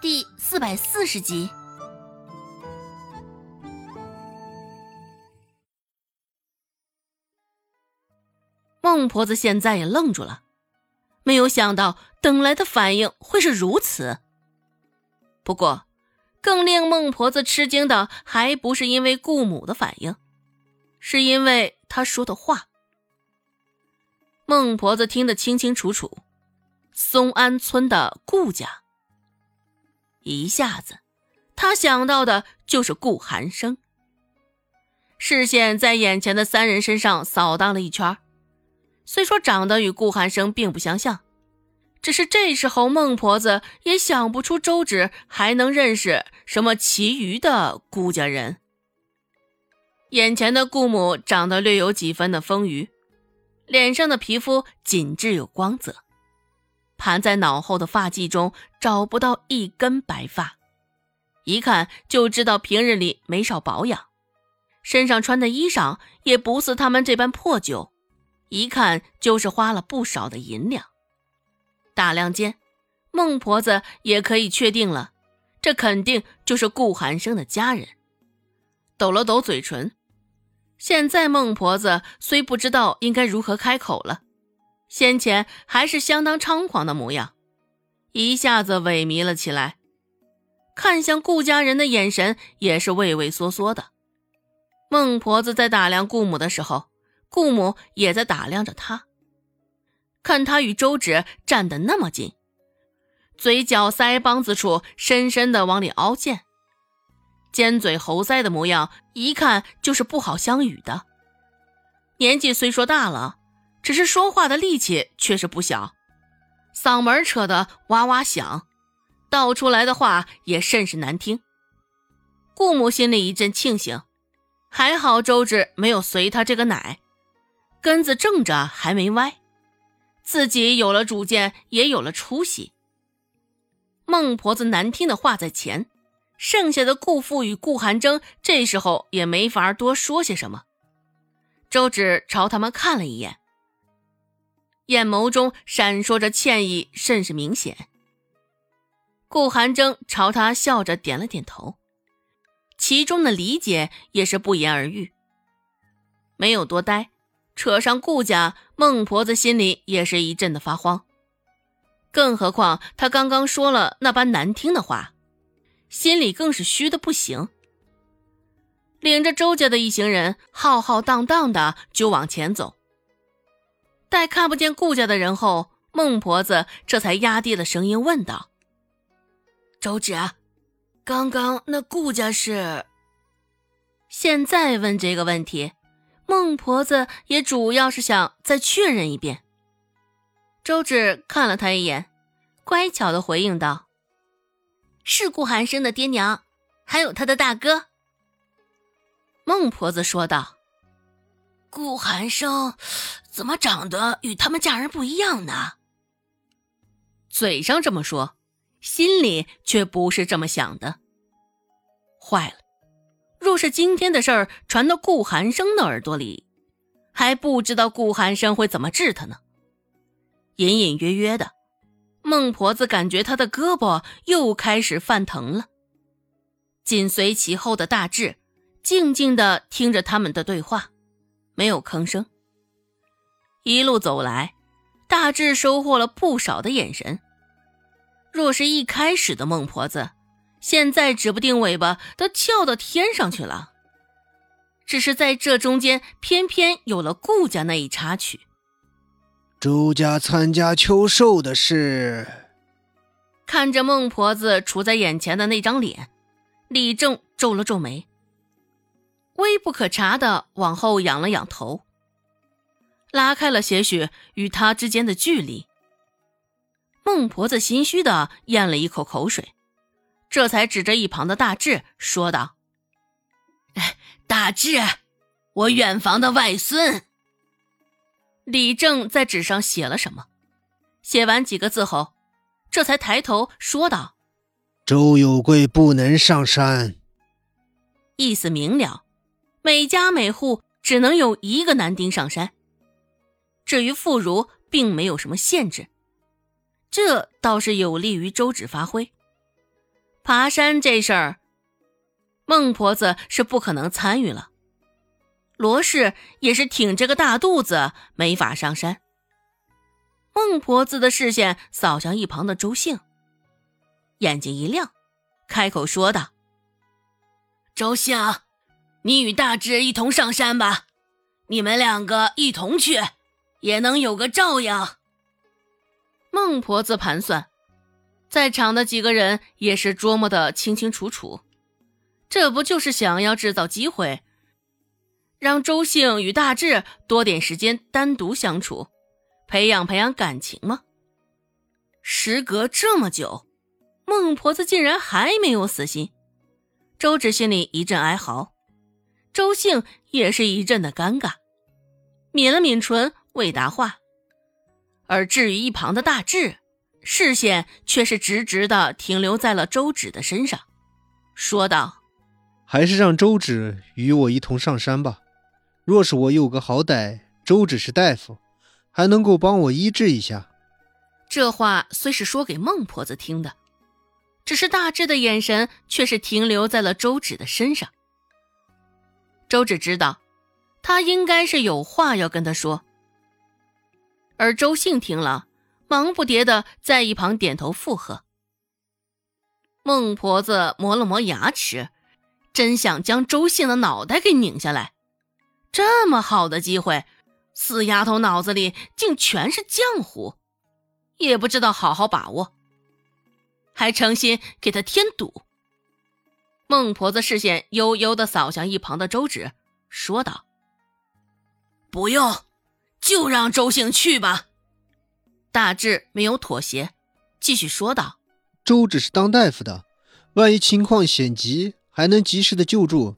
第四百四十集。孟婆子现在也愣住了，没有想到等来的反应会是如此。不过，更令孟婆子吃惊的还不是因为顾母的反应，是因为她说的话。孟婆子听得清清楚楚，松安村的顾家。一下子，他想到的就是顾寒生。视线在眼前的三人身上扫荡了一圈。虽说长得与顾寒生并不相像，只是这时候孟婆子也想不出周芷还能认识什么其余的顾家人。眼前的顾母长得略有几分的丰腴，脸上的皮肤紧致有光泽，盘在脑后的发髻中找不到一根白发，一看就知道平日里没少保养，身上穿的衣裳也不似他们这般破旧。一看就是花了不少的银两。打量间，孟婆子也可以确定了，这肯定就是顾寒生的家人。抖了抖嘴唇，现在孟婆子虽不知道应该如何开口了，先前还是相当猖狂的模样，一下子萎靡了起来，看向顾家人的眼神也是畏畏缩缩的。孟婆子在打量顾母的时候。顾母也在打量着她，看他与周芷站得那么近，嘴角腮帮子处深深的往里凹陷，尖嘴猴腮的模样，一看就是不好相与的。年纪虽说大了，只是说话的力气却是不小，嗓门扯得哇哇响，道出来的话也甚是难听。顾母心里一阵庆幸，还好周芷没有随他这个奶。根子正着还没歪，自己有了主见，也有了出息。孟婆子难听的话在前，剩下的顾父与顾寒征这时候也没法多说些什么。周芷朝他们看了一眼，眼眸中闪烁着歉意，甚是明显。顾寒征朝他笑着点了点头，其中的理解也是不言而喻，没有多待。扯上顾家，孟婆子心里也是一阵的发慌。更何况她刚刚说了那般难听的话，心里更是虚的不行。领着周家的一行人浩浩荡荡的就往前走。待看不见顾家的人后，孟婆子这才压低了声音问道：“周芷，刚刚那顾家是？现在问这个问题？”孟婆子也主要是想再确认一遍。周芷看了他一眼，乖巧的回应道：“是顾寒生的爹娘，还有他的大哥。”孟婆子说道：“顾寒生怎么长得与他们家人不一样呢？”嘴上这么说，心里却不是这么想的。坏了！若是今天的事儿传到顾寒生的耳朵里，还不知道顾寒生会怎么治他呢。隐隐约约的，孟婆子感觉他的胳膊又开始犯疼了。紧随其后的大志静静的听着他们的对话，没有吭声。一路走来，大致收获了不少的眼神。若是一开始的孟婆子。现在指不定尾巴都翘到天上去了，只是在这中间偏偏有了顾家那一插曲。周家参加秋寿的事，看着孟婆子处在眼前的那张脸，李正皱了皱眉，微不可察的往后仰了仰头，拉开了些许与他之间的距离。孟婆子心虚的咽了一口口水。这才指着一旁的大志说道：“大志，我远房的外孙。”李正在纸上写了什么？写完几个字后，这才抬头说道：“周有贵不能上山。”意思明了，每家每户只能有一个男丁上山。至于妇孺，并没有什么限制，这倒是有利于周芷发挥。爬山这事儿，孟婆子是不可能参与了。罗氏也是挺着个大肚子，没法上山。孟婆子的视线扫向一旁的周兴，眼睛一亮，开口说道：“周兴，你与大志一同上山吧，你们两个一同去，也能有个照应。”孟婆子盘算，在场的几个人也是琢磨的清清楚楚，这不就是想要制造机会？让周兴与大志多点时间单独相处，培养培养感情吗？时隔这么久，孟婆子竟然还没有死心。周芷心里一阵哀嚎，周兴也是一阵的尴尬，抿了抿唇未答话。而至于一旁的大志，视线却是直直的停留在了周芷的身上，说道：“还是让周芷与我一同上山吧。”若是我有个好歹，周芷是大夫，还能够帮我医治一下。这话虽是说给孟婆子听的，只是大志的眼神却是停留在了周芷的身上。周芷知道，他应该是有话要跟他说。而周兴听了，忙不迭的在一旁点头附和。孟婆子磨了磨牙齿，真想将周兴的脑袋给拧下来。这么好的机会，死丫头脑子里竟全是浆糊，也不知道好好把握，还诚心给他添堵。孟婆子视线悠悠的扫向一旁的周芷，说道：“不用，就让周兴去吧。”大志没有妥协，继续说道：“周只是当大夫的，万一情况险急，还能及时的救助；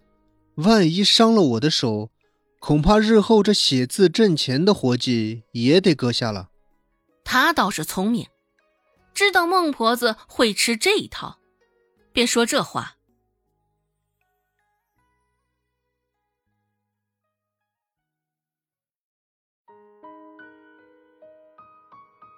万一伤了我的手。”恐怕日后这写字挣钱的活计也得搁下了。他倒是聪明，知道孟婆子会吃这一套，便说这话。